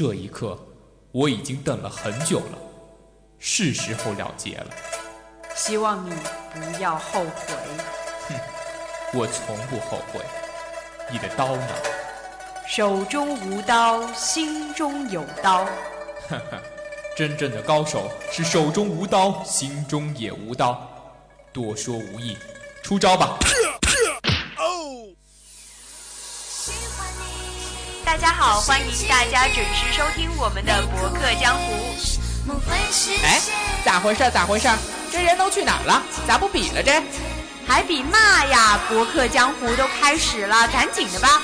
这一刻，我已经等了很久了，是时候了结了。希望你不要后悔。哼，我从不后悔。你的刀呢？手中无刀，心中有刀。哈哈，真正的高手是手中无刀，心中也无刀。多说无益，出招吧！家好，欢迎大家准时收听我们的《博客江湖》。哎，咋回事？咋回事？这人都去哪儿了？咋不比了这？还比嘛呀？《博客江湖》都开始了，赶紧的吧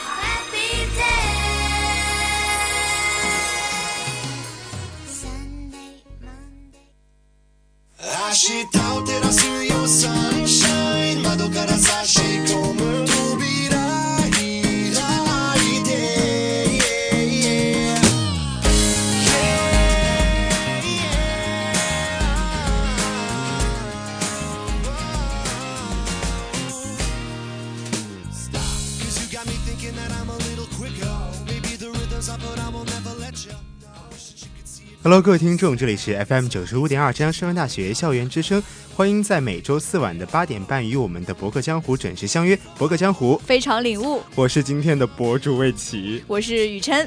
！Hello，各位听众，这里是 FM 九十五点二浙江师范大学校园之声，欢迎在每周四晚的八点半与我们的博客江湖准时相约。博客江湖，非常领悟。我是今天的博主魏琪，我是雨琛。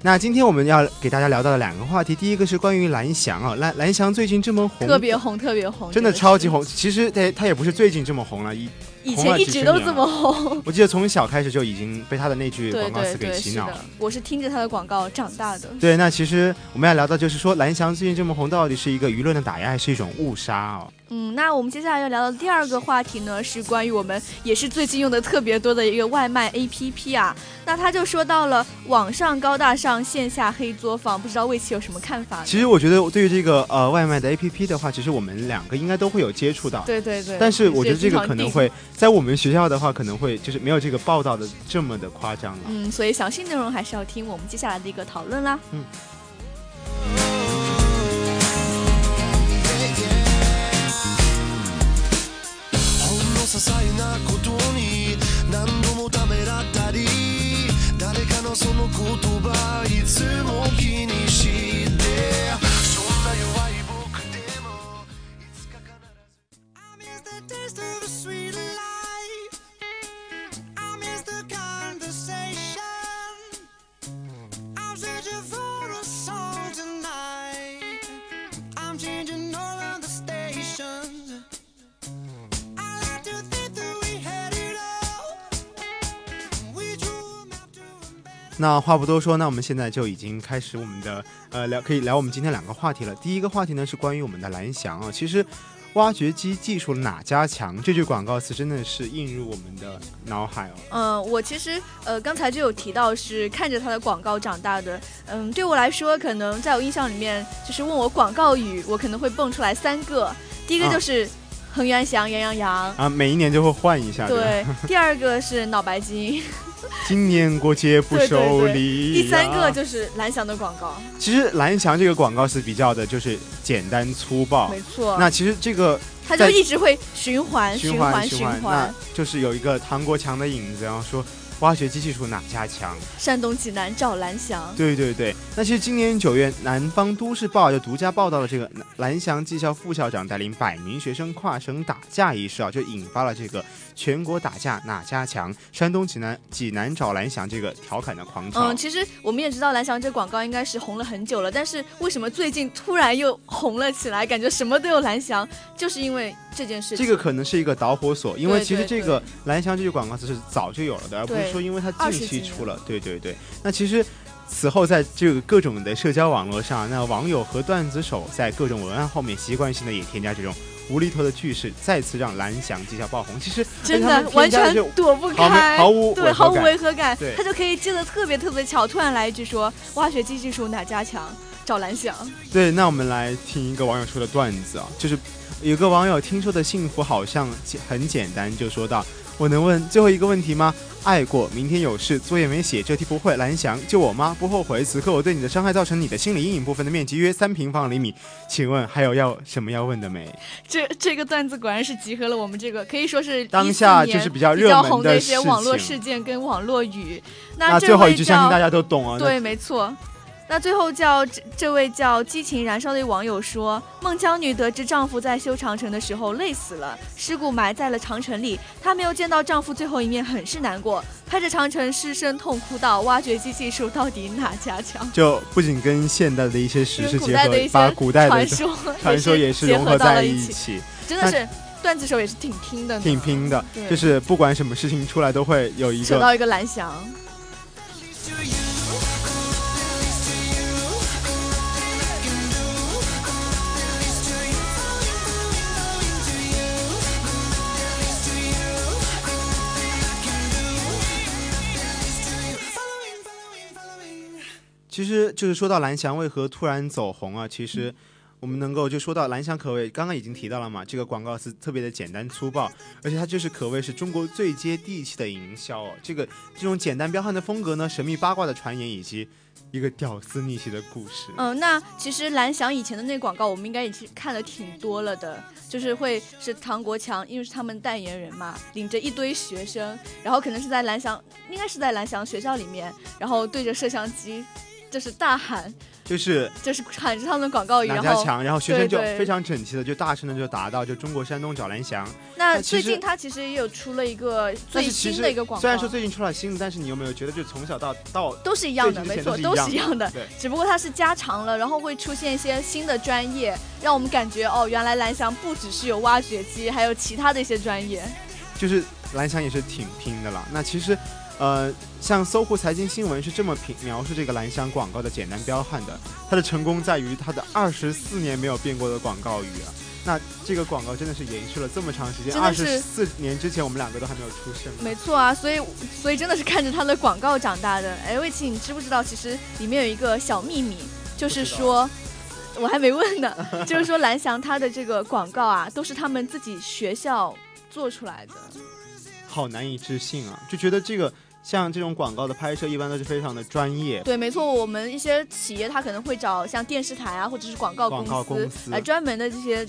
那今天我们要给大家聊到的两个话题，第一个是关于蓝翔啊，蓝蓝翔最近这么红，特别红，特别红，真的超级红。其实他他也不是最近这么红了，一。以前一直都这么 红，我记得从小开始就已经被他的那句广告词给洗脑了。我是听着他的广告长大的。对，那其实我们要聊到就是说，蓝翔最近这么红，到底是一个舆论的打压，还是一种误杀哦？嗯，那我们接下来要聊的第二个话题呢，是关于我们也是最近用的特别多的一个外卖 APP 啊。那他就说到了网上高大上，线下黑作坊，不知道魏琪有什么看法？其实我觉得对于这个呃外卖的 APP 的话，其实我们两个应该都会有接触到。对对对。但是我觉得这个可能会在我们学校的话，可能会就是没有这个报道的这么的夸张了。嗯，所以详细内容还是要听我们接下来的一个讨论啦。嗯。些細なことに何度もためらったり誰かのその言葉いつも気に 那话不多说，那我们现在就已经开始我们的呃聊，可以聊我们今天两个话题了。第一个话题呢是关于我们的蓝翔啊，其实挖掘机技术哪家强？这句广告词真的是映入我们的脑海哦。嗯，我其实呃刚才就有提到是看着它的广告长大的。嗯，对我来说，可能在我印象里面，就是问我广告语，我可能会蹦出来三个。第一个就是恒源祥，羊羊羊啊，每一年就会换一下。对，第二个是脑白金。今年过节不收礼。第三个就是蓝翔的广告。其实蓝翔这个广告是比较的，就是简单粗暴。没错。那其实这个，它就一直会循环循环循环。那就是有一个唐国强的影子，然后说。挖掘机技术哪家强？山东济南找蓝翔。对对对，那其实今年九月，南方都市报就独家报道了这个蓝翔技校副校长带领百名学生跨省打架一事啊，就引发了这个全国打架哪家强？山东济南济南找蓝翔这个调侃的狂潮。嗯，其实我们也知道蓝翔这广告应该是红了很久了，但是为什么最近突然又红了起来？感觉什么都有蓝翔，就是因为这件事。这个可能是一个导火索，因为其实这个蓝翔这句广告词是早就有了的，而不是。说，因为它近期出了，对对对。那其实此后在这个各种的社交网络上，那网友和段子手在各种文案后面习惯性的也添加这种无厘头的句式，再次让蓝翔绩效爆红。其实真的完全躲不开，毫无对毫无违和感，他就可以接的特别特别巧，突然来一句说挖掘机技术哪家强，找蓝翔。对，那我们来听一个网友说的段子啊，就是有个网友听说的幸福好像很简单，就说到。我能问最后一个问题吗？爱过，明天有事，作业没写，这题不会。蓝翔，救我吗？不后悔。此刻我对你的伤害造成你的心理阴影部分的面积约三平方厘米。请问还有要什么要问的没？这这个段子果然是集合了我们这个可以说是当下就是比较热门的一些网络事件跟网络语。那最后一句相信大家都懂啊。对，没错。那最后叫这这位叫激情燃烧的网友说，孟姜女得知丈夫在修长城的时候累死了，尸骨埋在了长城里，她没有见到丈夫最后一面，很是难过，拍着长城失声痛哭道：“挖掘机技术到底哪家强？”就不仅跟现代的一些时事结合把古代的传说 传说也是结融合在合到了一一起，真的是段子手也是挺拼的，挺拼的。就是不管什么事情出来，都会有一个扯到一个蓝翔。其实就是说到蓝翔为何突然走红啊，其实我们能够就说到蓝翔可谓刚刚已经提到了嘛，这个广告词特别的简单粗暴，而且它就是可谓是中国最接地气的营销哦。这个这种简单彪悍的风格呢，神秘八卦的传言以及一个屌丝逆袭的故事。嗯，那其实蓝翔以前的那广告，我们应该也是看了挺多了的，就是会是唐国强，因为是他们代言人嘛，领着一堆学生，然后可能是在蓝翔，应该是在蓝翔学校里面，然后对着摄像机，就是大喊，就是就是喊着他们的广告语，然后强，然后学生就非常整齐的就大声的就答到，就中国山东找蓝翔。那最近他其实也有出了一个最新的一个广告，虽然说最近出了新的，但是你有没有觉得就从小到到都是一样的，没错，都是一样的对，只不过它是加长了，然后会出现一些新的专业，让我们感觉哦，原来蓝翔不只是有挖掘机，还有其他的一些专业。就是蓝翔也是挺拼的了。那其实，呃，像搜狐财经新闻是这么评描述这个蓝翔广告的简单彪悍的，它的成功在于它的二十四年没有变过的广告语啊。那这个广告真的是延续了这么长时间，二十四年之前我们两个都还没有出生。没错啊，所以所以真的是看着它的广告长大的。哎，魏琪，你知不知道其实里面有一个小秘密，就是说。我还没问呢，就是说蓝翔它的这个广告啊，都是他们自己学校做出来的。好难以置信啊！就觉得这个像这种广告的拍摄，一般都是非常的专业。对，没错，我们一些企业他可能会找像电视台啊，或者是广告公广告司公司来专门的这些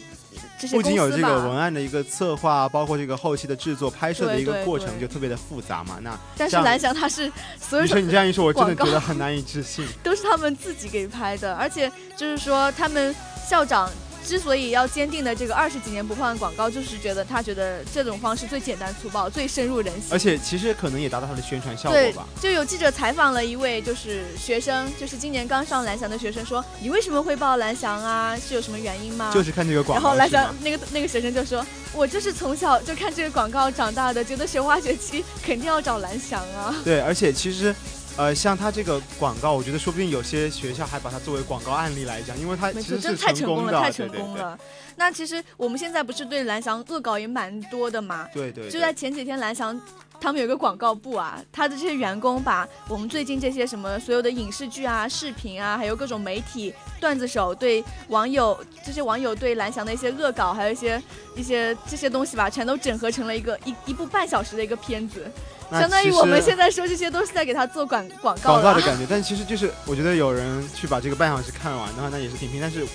不仅有这个文案的一个策划，包括这个后期的制作、拍摄的一个过程，就特别的复杂嘛。那但是蓝翔他是所有你说你这样一说，我真的觉得很难以置信。都是他们自己给拍的，而且就是说他们校长。之所以要坚定的这个二十几年不换广告，就是觉得他觉得这种方式最简单粗暴、最深入人心。而且其实可能也达到他的宣传效果吧。，就有记者采访了一位就是学生，就是今年刚上蓝翔的学生，说你为什么会报蓝翔啊？是有什么原因吗？就是看这个广告然后蓝翔那个那个学生就说，我就是从小就看这个广告长大的，觉得学挖掘机肯定要找蓝翔啊。对，而且其实，呃，像他这个广告，我觉得说不定有些学校还把它作为广告案例来讲，因为它没错，其实是真的太成功的，了，太对对对成功了。那其实我们现在不是对蓝翔恶搞也蛮多的嘛？对对，就在前几天，蓝翔他们有个广告部啊，他的这些员工把我们最近这些什么所有的影视剧啊、视频啊，还有各种媒体段子手对网友这些网友对蓝翔的一些恶搞，还有一些一些这些东西吧，全都整合成了一个一一部半小时的一个片子，那相当于我们现在说这些都是在给他做广广告广告的感觉，但其实就是我觉得有人去把这个半小时看完的话，那也是挺拼。但是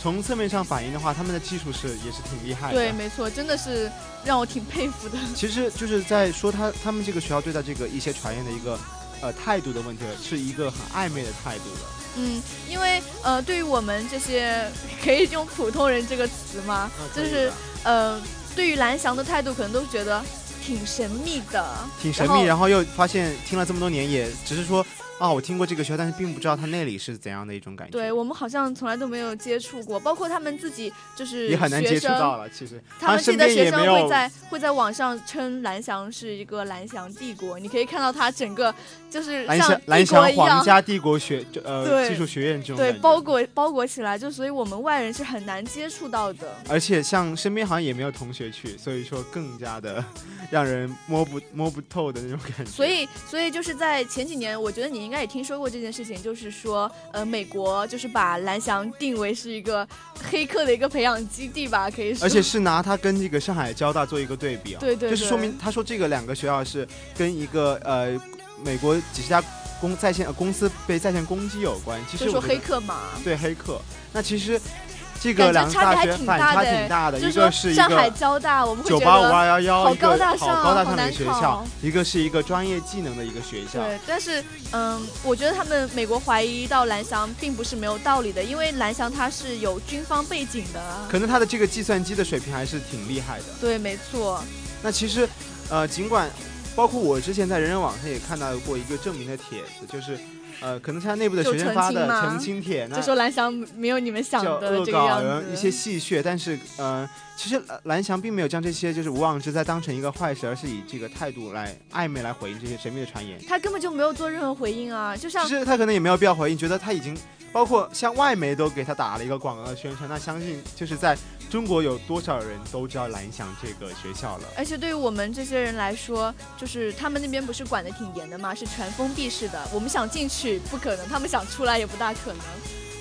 从侧面上反映的话，他们的技术是也是挺厉害的。对，没错，真的是让我挺佩服的。其实就是在说他他们这个学校对待这个一些传言的一个呃态度的问题了，是一个很暧昧的态度了。嗯，因为呃，对于我们这些 可以用普通人这个词吗？就是呃，对于蓝翔的态度，可能都觉得挺神秘的，挺神秘，然后又发现听了这么多年，也只是说啊，我听过这个学校，但是并不知道它那里是怎样的一种感觉。对我们好像从来都没有接触过，包括他们自己就是也很难接触到了。其实他们自己的学生会在会在网上称蓝翔是一个蓝翔帝国，你可以看到它整个就是蓝像蓝国一样，翔皇家帝国学就呃对技术学院这种对包裹包裹起来，就所以我们外人是很难接触到的。而且像身边好像也没有同学去，所以说更加的 让人摸不摸不透的那种感觉。所以，所以就是在前几年，我觉得你应该也听说过这件事情，就是说，呃，美国就是把蓝翔定为是一个黑客的一个培养基地吧，可以说。而且是拿它跟这个上海交大做一个对比啊，对对就是说明他说这个两个学校是跟一个呃美国几十家公在线呃公司被在线攻击有关。其实就说黑客嘛，对黑客，那其实这个两个大学反差挺大的一个是一说上海个交大，我们九八五得二幺幺，好高大上好高大上的学校考，一个是一个专业技能的一个学校。对，但是嗯，我觉得他们美国怀疑到蓝翔并不是没有道理的，因为蓝翔它是有军方背景的。可能他的这个计算机的水平还是挺厉害的。对，没错。那其实，呃，尽管包括我之前在人人网上也看到过一个证明的帖子，就是，呃，可能他内部的学生发的澄清帖，那就说蓝翔没有你们想的，这个样一些。戏谑，但是呃，其实呃蓝翔并没有将这些就是无妄之灾当成一个坏事，而是以这个态度来暧昧来回应这些神秘的传言。他根本就没有做任何回应啊，就像其实他可能也没有必要回应，觉得他已经包括像外媒都给他打了一个广告的宣传，那相信就是在中国有多少人都知道蓝翔这个学校了。而且对于我们这些人来说，就是他们那边不是管得挺严的嘛，是全封闭式的。我们想进去不可能，他们想出来也不大可能。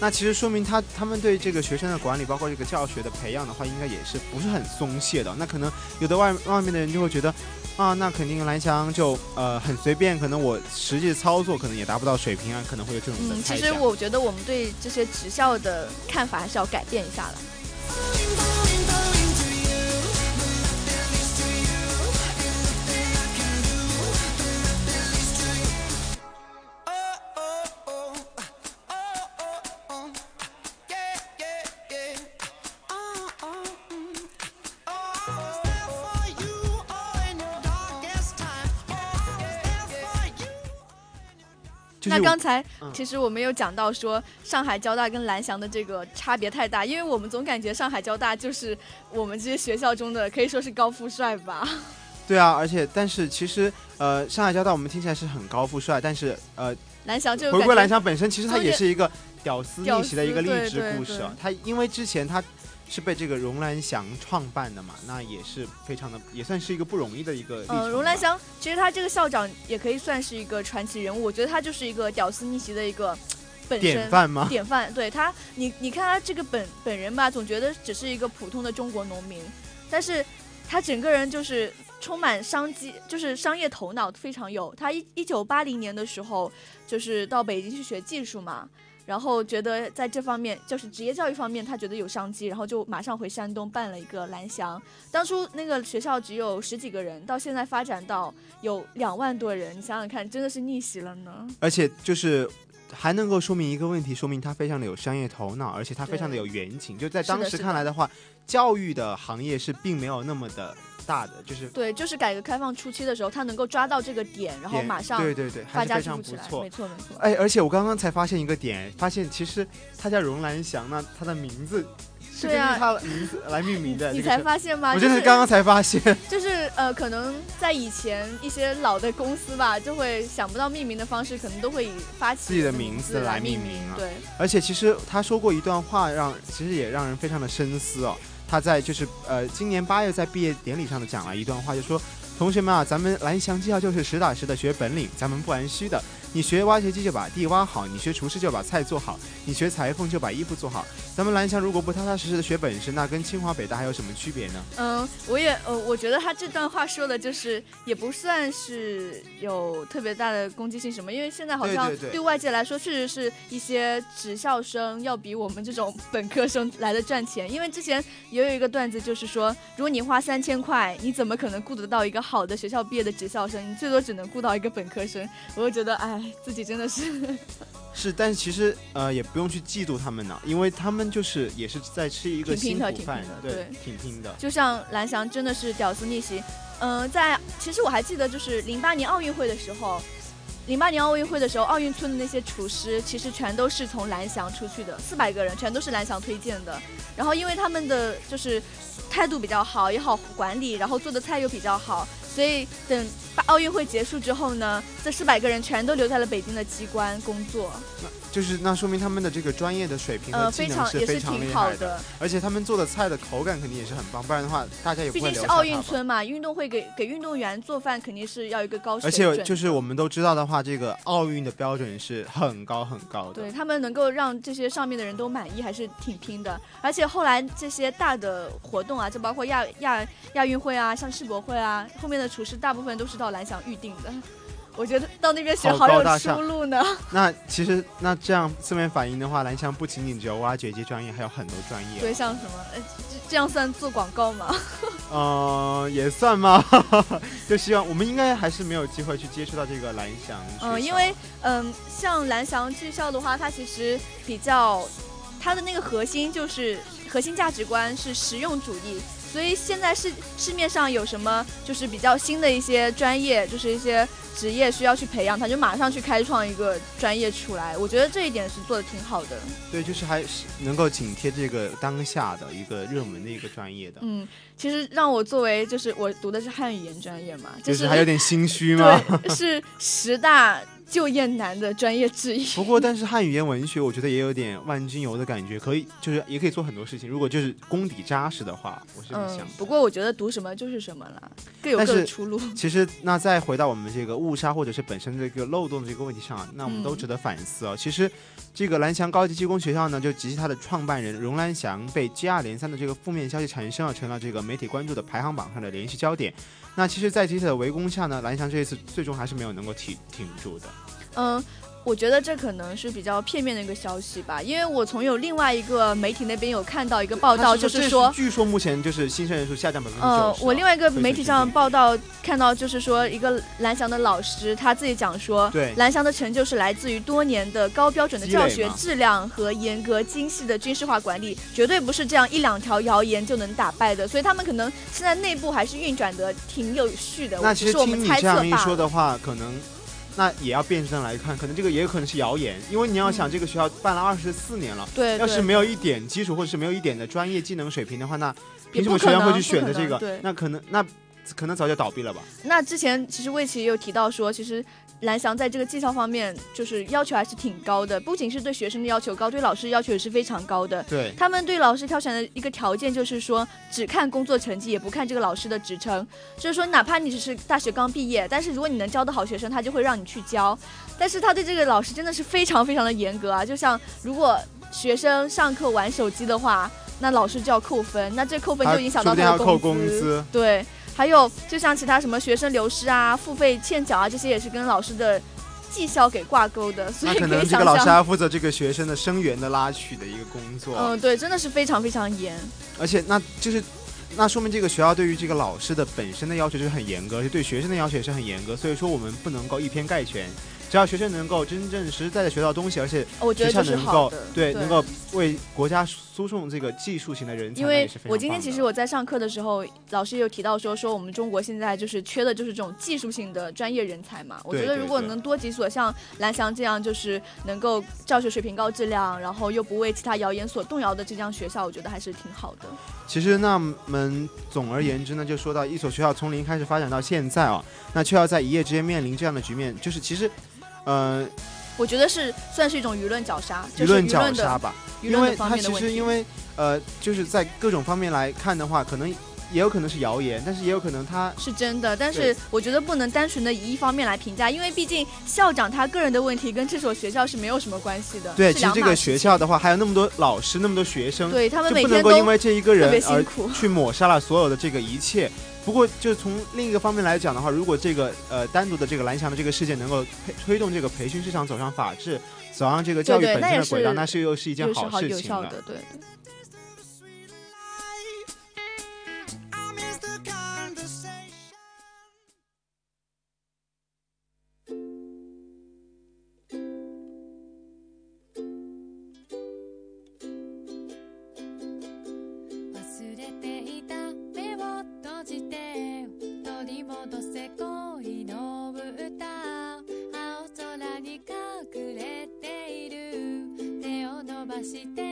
那其实说明他他们对这个学生的管理，包括这个教学的培养的话，应该也是不是很松懈的。那可能有的外外面的人就会觉得，啊，那肯定蓝翔就呃很随便，可能我实际操作可能也达不到水平啊，可能会有这种的嗯，其。实我觉得我们对这些职校的看法还是要改变一下了。那刚才嗯其实我们有讲到说上海交大跟蓝翔的这个差别太大，因为我们总感觉上海交大就是我们这些学校中的可以说是高富帅吧。对啊，而且但是其实呃上海交大我们听起来是很高富帅，但是呃蓝翔就回归蓝翔本身其实它也是一个屌丝逆袭的一个励志故事啊。他因为之前他是被这个荣兰祥创办的嘛，那也是非常的也算是一个不容易的一个历程吧。呃，荣兰祥其实他这个校长也可以算是一个传奇人物，我觉得他就是一个屌丝逆袭的一个本身典范吗？典范，对他，你你看他这个本本人吧，总觉得只是一个普通的中国农民，但是他整个人就是充满商机，就是商业头脑非常有。他一一九八零年的时候，就是到北京去学技术嘛，然后觉得在这方面，就是职业教育方面，他觉得有商机，然后就马上回山东办了一个蓝翔。当初那个学校只有十几个人，到现在发展到有两万多人，你想想看，真的是逆袭了呢。而且就是还能够说明一个问题，说明他非常的有商业头脑，而且他非常的有远景。就在当时看来的话，教育的行业是并没有那么的大的，就是对，就是改革开放初期的时候，他能够抓到这个点，然后马上对对对，发还非家致富起来。常不错没。错没错。哎，而且我刚刚才发现一个点，发现其实他叫荣兰祥，那他的名字是根据对啊他的名字来命名的。你才发现吗？我就是真的刚刚才发现。就是呃，可能在以前一些老的公司吧，就会想不到命名的方式，可能都会以发起自己的名字来命命名啊对，而且其实他说过一段话让，其实也让人非常的深思哦。他在就是呃今年八月在毕业典礼上的讲了一段话，就说同学们啊，咱们蓝翔技校就是实打实的学本领，咱们不玩虚的。你学挖掘机就把地挖好，你学厨师就把菜做好，你学裁缝就把衣服做好。咱们蓝翔如果不踏踏实实的学本事，那跟清华北大还有什么区别呢？嗯，我也呃，我觉得他这段话说的就是也不算是有特别大的攻击性什么，因为现在好像对外界来说，确实是一些职校生要比我们这种本科生来的赚钱。因为之前也有一个段子，就是说，如果你花三千块，你怎么可能雇得到一个好的学校毕业的职校生？你最多只能雇到一个本科生。我就觉得，哎，自己真的是 是，但是其实呃也不用去嫉妒他们呢，因为他们就是也是在吃一个挺拼的挺辛苦饭拼的，对对，挺拼的。就像蓝翔真的是屌丝逆袭。嗯、在其实我还记得，就是零八年奥运会的时候，零八年奥运会的时候，奥运村的那些厨师其实全都是从蓝翔出去的，四百个人全都是蓝翔推荐的。然后因为他们的就是态度比较好，也好管理，然后做的菜又比较好，所以等奥运会结束之后呢，这四百个人全都留在了北京的机关工作，那就是那说明他们的这个专业的水平和呃，技能非常也非常挺厉害的。好的。而且他们做的菜的口感肯定也是很棒，不然的话大家也不毕竟是奥运。村嘛，运动会给给运动员做饭肯定是要一个高水而。且就是我们都知道的话，这个奥运的标准是很高很高的对。他们能够让这些上面的人都满意，还是挺拼的。而且后来这些大的活动啊，就包括亚亚亚运会啊，像世博会啊，后面的厨师大部分都是到蓝翔预定的。我觉得到那边学好好有出路呢。那其实那这样侧面反映的话，蓝翔不仅仅只有挖掘机专业，还有很多专业。对，像什么，呃这这样算做广告吗？呃，也算吗？就希望我们应该还是没有机会去接触到这个蓝翔。嗯，因为嗯，像蓝翔技校的话，它其实比较，它的那个核心就是核心价值观是实用主义，所以现在市市面上有什么就是比较新的一些专业，就是一些职业需要去培养，他就马上去开创一个专业出来。我觉得这一点是做的挺好的。对，就是还是能够紧贴这个当下的一个热门的一个专业的，嗯，其实让我作为就是我读的是汉语言专业嘛，就是是还有点心虚吗？对，是十大就业难的专业之一。不过，但是汉语言文学，我觉得也有点万金油的感觉，可以就是也可以做很多事情。如果就是功底扎实的话，我是这么想不过我觉得读什么就是什么了，各有各的出路。其实，那再回到我们这个误杀或者是本身这个漏洞的这个问题上啊，那我们都嗯值得反思哦。其实，这个蓝翔高级技工学校呢，就及其它的创办人荣兰祥被接二连三的这个负面消息产生啊，成了这个媒体关注的排行榜上的连续焦点。那其实，在集体的围攻下呢，蓝翔这一次最终还是没有能够挺挺住的。嗯，我觉得这可能是比较片面的一个消息吧，因为我从有另外一个媒体那边有看到一个报道，就是说。据说目前就是新生人数下降百分之呃九，十。我另外一个媒体上报道看到，就是说一个蓝翔的老师他自己讲说，对蓝翔的成就是来自于多年的高标准的教学质量和严格精细的军事化管理，绝对不是这样一两条谣言就能打败的。所以他们可能现在内部还是运转的挺有序的。那其实只是我们猜测听你这样一。说的话，可能那也要辩证来看，可能这个也有可能是谣言，因为你要想这个学校办了二十四年了，对，对要是没有一点基础或者是没有一点的专业技能水平的话，那凭什么学校会去选择这个能对？那可能那可能早就倒闭了吧？那之前其实魏琪也有提到说，其实蓝翔在这个绩效方面就是要求还是挺高的，不仅是对学生的要求高，对老师要求也是非常高的。对，他们对老师挑选的一个条件就是说，只看工作成绩，也不看这个老师的职称。就是说，哪怕你只是大学刚毕业，但是如果你能教的好学生，他就会让你去教。但是他对这个老师真的是非常非常的严格啊！就像如果学生上课玩手机的话，那老师就要扣分，那这扣分就影响到他的要扣工资。资。对，还有就像其他什么学生流失啊、付费欠缴啊，这些也是跟老师的绩效给挂钩的，所以可能这个老师还要负责这个学生的生源的拉取的一个工作，嗯，对，真的是非常非常严。而且那就是。那说明这个学校对于这个老师的本身的要求就是很严格，而且对学生的要求也是很严格。所以说我们不能够以偏概全，只要学生能够真正实实在在学到东西，而且我觉学校得够的，对能够为国家输送这个技术型的人才，因为我今天其实我在上课的时候，老师也有提到说，说我们中国现在就是缺的就是这种技术性的专业人才嘛。我觉得如果能多几所像蓝翔这样，就是能够教学水平高、质量，然后又不为其他谣言所动摇的这样学校，我觉得还是挺好的。其实那么总而言之呢，就说到一所学校从零开始发展到现在啊，那却要在一夜之间面临这样的局面，就是其实，呃，我觉得是算是一种舆论绞杀，就舆论绞是舆论的杀吧，舆论的因为它方面的问题。其实因为呃，就是在各种方面来看的话，可能也有可能是谣言，但是也有可能他是真的，但是我觉得不能单纯的以一方面来评价，因为毕竟校长他个人的问题跟这所学校是没有什么关系的。对，其实这个学校的话，还有那么多老师，那么多学生，对他们就每天都不能够因为这一个特别人而辛苦。去抹杀了所有的这个一切。不过，就从另一个方面来讲的话，如果这个呃单独的这个蓝翔的这个事件能够推推动这个培训市场走上法治，走上这个教育本身的轨道，是那是又是一件好事情了。有效的，对。I si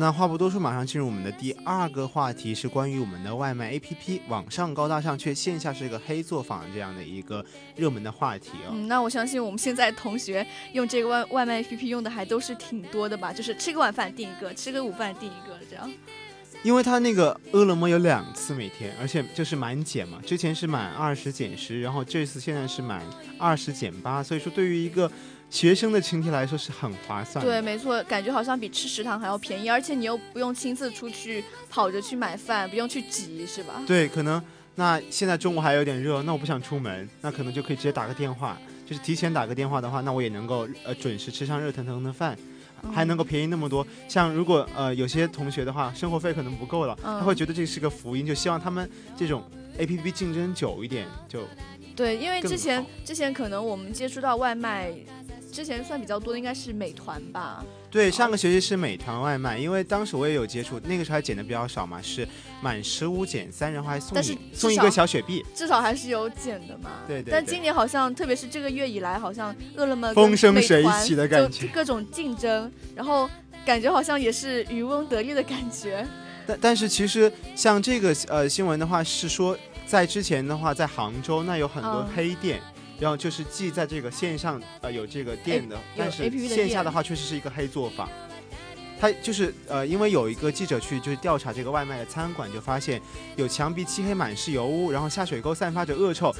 那话不多说，马上进入我们的第二个话题，是关于我们的外卖 APP，网上高大上却线下是一个黑作坊这样的一个热门的话题哦。嗯，那我相信我们现在同学用这个外外卖 APP 用的还都是挺多的吧？就是吃个晚饭订一个，吃个午饭订一个，这样。因为它那个饿了么有两次每天，而且就是满减嘛，之前是满二十减十，然后这次现在是满二十减八，所以说对于一个学生的群体来说是很划算。对，没错，感觉好像比吃食堂还要便宜，而且你又不用亲自出去跑着去买饭，不用去挤，是吧？对，可能那现在中午还有点热，那我不想出门，那可能就可以直接打个电话，就是提前打个电话的话，那我也能够呃准时吃上热腾腾的饭。还能够便宜那么多，像如果呃有些同学的话，生活费可能不够了，嗯他会觉得这是个福音，就希望他们这种 A P P 竞争久一点，就对，因为之前之前可能我们接触到外卖，之前算比较多的应该是美团吧。对。上个学期是美团外卖，因为当时我也有接触，那个时候还减的比较少嘛，是满十五减三，然后还送但是你送一个小雪碧，至少还是有减的嘛。对对对但今年好像，特别是这个月以来，好像饿了么跟风生水起的感觉就各种竞争，然后感觉好像也是渔翁得利的感觉。但但是其实像这个呃新闻的话，是说在之前的话，在杭州那有很多嗯黑店。然后就是既在这个线上呃有这个店的，有但是线下的话确实是一个黑作坊。他就是呃，因为有一个记者去就是调查这个外卖的餐馆，就发现有墙壁漆黑满是油污，然后下水沟散发着恶臭，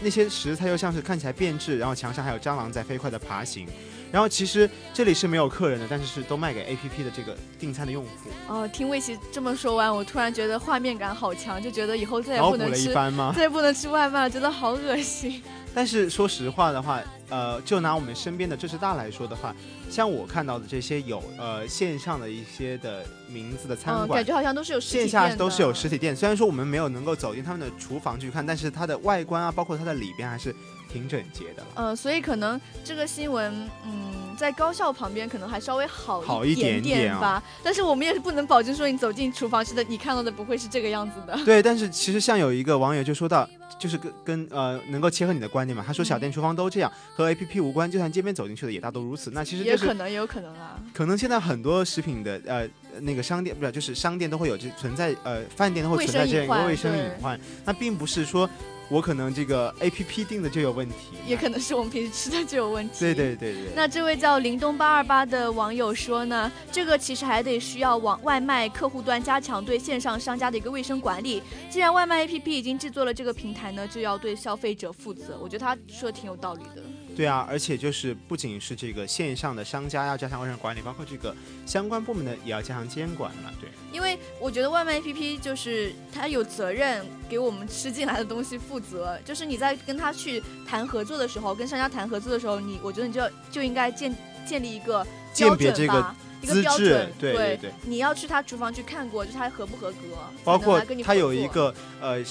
那些食材又像是看起来变质，然后墙上还有蟑螂在飞快的爬行。然后其实这里是没有客人的，但是是都卖给 APP 的这个订餐的用户。哦，听魏琪这么说完，我突然觉得画面感好强，就觉得以后再也不能吃？再也不能吃外卖了，觉得好恶心。但是说实话的话，呃，就拿我们身边的浙师大来说的话，像我看到的这些有呃线上的一些的名字的餐嗯，馆，感觉好像都是有实体线下都是有实体店。虽然说我们没有能够走进他们的厨房去看，但是它的外观啊，包括它的里边还是挺整洁的了。呃，所以可能这个新闻，嗯，在高校旁边可能还稍微好好一点点点啊吧。但是我们也是不能保证说你走进厨房吃的，你看到的不会是这个样子的。对，但是其实像有一个网友就说到，就是跟跟呃能够切合你的观点嘛，他说小店厨房都这样，和 A P P 无关，就算街边走进去的也大都如此。那其实就是也可能，也有可能啊。可能现在很多食品的呃那个商店不是就是商店都会有这存在呃饭店都会存在这样一个卫生隐患，那并不是说我可能这个 A P P 定的就有问题，也可能是我们平时吃的就有问题。对对对对。那这位叫林东八二八的网友说呢，这个其实还得需要往外卖客户端加强对线上商家的一个卫生管理。既然外卖 APP 已经制作了这个平台呢，就要对消费者负责。我觉得他说的挺有道理的。对啊，而且就是不仅是这个线上的商家要加强卫生管理，包括这个相关部门的也要加强监管了。对，因为我觉得外卖 APP 就是它有责任给我们吃进来的东西负责，就是你在跟他去谈合作的时候，跟商家谈合作的时候，你我觉得你就就应该建建立一个鉴标别这个一个资质标准，对对对对你要去他厨房去看过，就是他合不合格，包括才能来跟你它合作有一个呃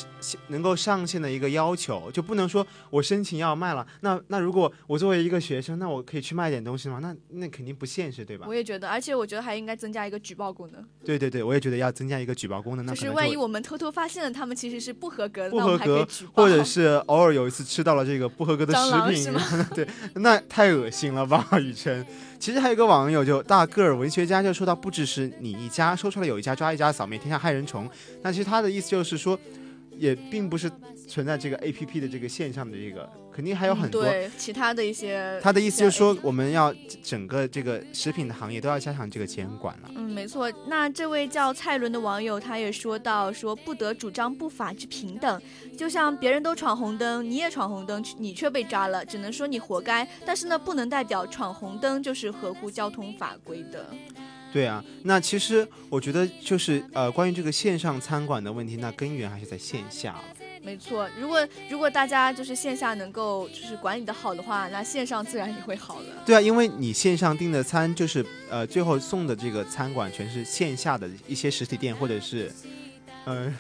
能够上线的一个要求，就不能说我申请要卖了，那那如果我作为一个学生，那我可以去卖点东西吗？那那肯定不现实，对吧我？也觉得，而且我觉得还应该增加一个举报功能，对对对，我也觉得要增加一个举报功能，那就是万一我们偷偷发现了他们其实是不合格的，不合格，或者是偶尔有一次吃到了这个不合格的食品，对，那太恶心了吧，雨辰。其实还有一个网友就大个儿文学家就说到，不只是你一家，说出来有一家抓一家，扫灭天下害人虫。那其实他的意思就是说，也并不是存在这个 A P P 的这个现象的这个，肯定还有嗯很多。对其他的一些，他的意思就是说，我们要整个这个食品的行业都要加强这个监管了。嗯，没错。那这位叫蔡伦的网友，他也说到说不得主张不法之平等，就像别人都闯红灯，你也闯红灯，你却被抓了，只能说你活该。但是呢，不能代表闯红灯就是合乎交通法规的。对啊，那其实我觉得就是呃，关于这个线上餐馆的问题，那根源还是在线下了。没错，如果如果大家就是线下能够就是管理的好的话，那线上自然也会好了。对啊，因为你线上订的餐，就是呃，最后送的这个餐馆全是线下的一些实体店，或者是，呃，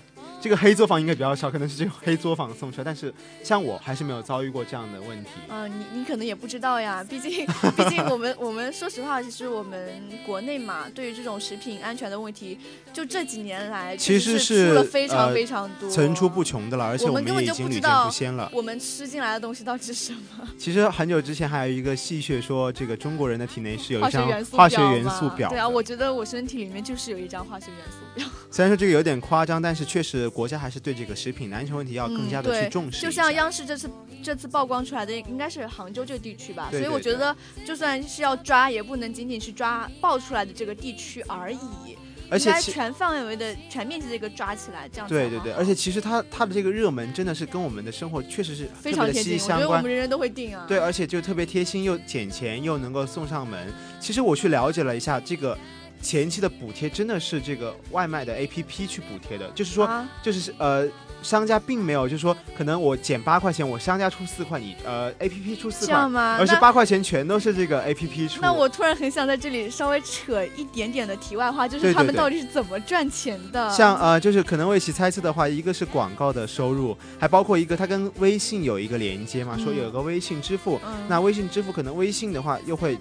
这个黑作坊应该比较少，可能是这种黑作坊送出来。但是像我还是没有遭遇过这样的问题。嗯、你你可能也不知道呀，毕竟毕竟我们我们说实话，其实我们国内嘛，对于这种食品安全的问题，就这几年来其实是是出了非常呃非常多，层出不。穷的了，而且我们根本就也已经屡见不知道不鲜了。我们吃进来的东西到底是什么？其实很久之前还有一个戏谑说，这个中国人的体内是有一张化学元素表。对啊，我觉得我身体里面就是有一张化学元素表。虽然说这个有点夸张，但是确实国家还是对这个食品的安全问题要更加的去重视。就像央视这次这次曝光出来的，应该是杭州这个地区吧，对对所以我觉得就算是要抓，也不能仅仅是抓爆出来的这个地区而已。而且其全范围的、全面积的一个抓起来，这样对对对，而且其实它它的这个热门真的是跟我们的生活确实是非常贴息息相关得我们。人人都会订啊。对，而且就特别贴心，又捡钱，又能够送上门。其实我去了解了一下，这个前期的补贴真的是这个外卖的 APP 去补贴的，就是说，啊，就是呃，商家并没有，就是说，可能我减八块钱，我商家出四块，你呃 APP 出四块吗？而是八块钱全都是这个 APP 出。那我突然很想在这里稍微扯一点点的题外话，就是他们到底是怎么赚钱的？像呃，就是可能为其猜测的话，一个是广告的收入，还包括一个它跟微信有一个连接嘛，说嗯有个微信支付，嗯，那微信支付可能微信的话又会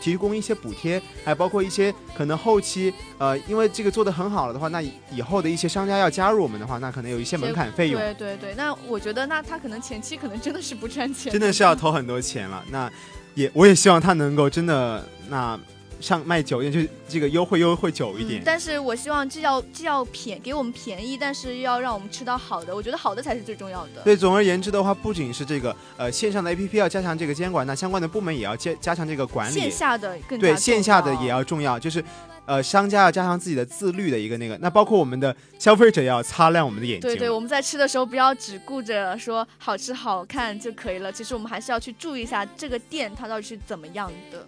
提供一些补贴，还包括一些可能后期呃，因为这个做得很好了的话，那以以后的一些商家要加入我们的话，那可能有一些门槛费用，对对对，那我觉得那他可能前期可能真的是不赚钱，真的是要投很多钱了。那也我也希望他能够真的那上卖久一点，就这个优惠优惠久一点。嗯但是我希望既要既要便给我们便宜，但是又要让我们吃到好的，我觉得好的才是最重要的。对，总而言之的话，不仅是这个呃线上的 APP 要加强这个监管，那相关的部门也要加加强这个管理。线下的更加对，线下的也要重要，就是呃商家要加强自己的自律的一个那个，那包括我们的消费者也要擦亮我们的眼睛。对对，我们在吃的时候不要只顾着说好吃好看就可以了，其实我们还是要去注意一下这个店它到底是怎么样的。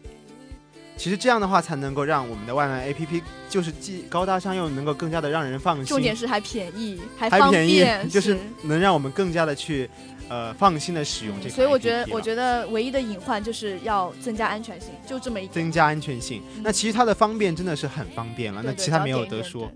其实这样的话才能够让我们的外卖 APP 就是既高大上又能够更加的让人放心，重点是还便宜，还方还便宜，就是能让我们更加的去呃放心的使用这个。所以我觉得，我觉得唯一的隐患就是要增加安全性，就这么一点。增加安全性。嗯那其实它的方便真的是很方便了，对对那其他没有得说。对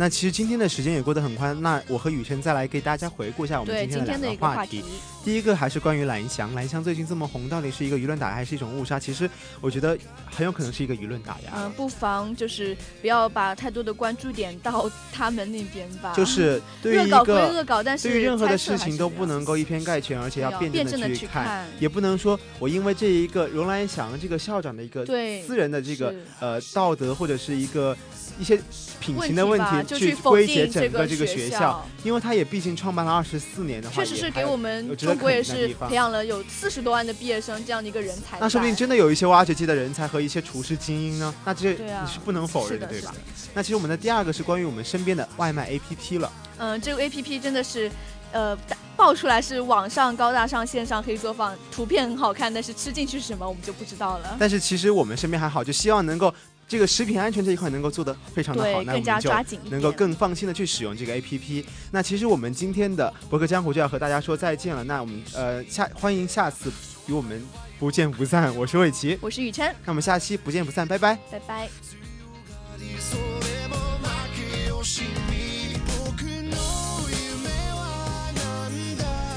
那其实今天的时间也过得很快，那我和雨辰再来给大家回顾一下我们今天的两个话题。，第一个还是关于蓝翔，蓝翔最近这么红，到底是一个舆论打压还是一种误杀？其实我觉得很有可能是一个舆论打压。嗯，不妨就是不要把太多的关注点到他们那边吧。就是 对于一恶搞归个恶搞，但是对于任何的事情都不能够一偏概全，而且要要辩辩证的去看，也不能说我因为这一个荣兰祥这个校长的一个对私人的这个呃道德或者是一个一些品行的问吧，题就去否归结定整个这个学学校，，因为他也毕竟创办了二十四年的话，确实是给我们有值得中国也是培养了有四十多万的毕业生这样的一个人才。那说不定真的有一些挖掘机的人才和一些厨师精英呢，那这你是不能否认是的对吧？那其实我们的第二个是关于我们身边的外卖 APP 了。嗯，这个 A P P 真的是，呃，爆出来是网上高大上，线上黑作坊，图片很好看，但是吃进去是什么我们就不知道了。但是其实我们身边还好，就希望能够这个食品安全这一块能够做的非常的好那我们就能够更放心的去使用这个 app 那其实我们今天的博客江湖就要和大家说再见了那我们呃下欢迎下次与我们不见不散。我是魏琪。我是雨辰那我们下期不见不散拜拜。拜拜。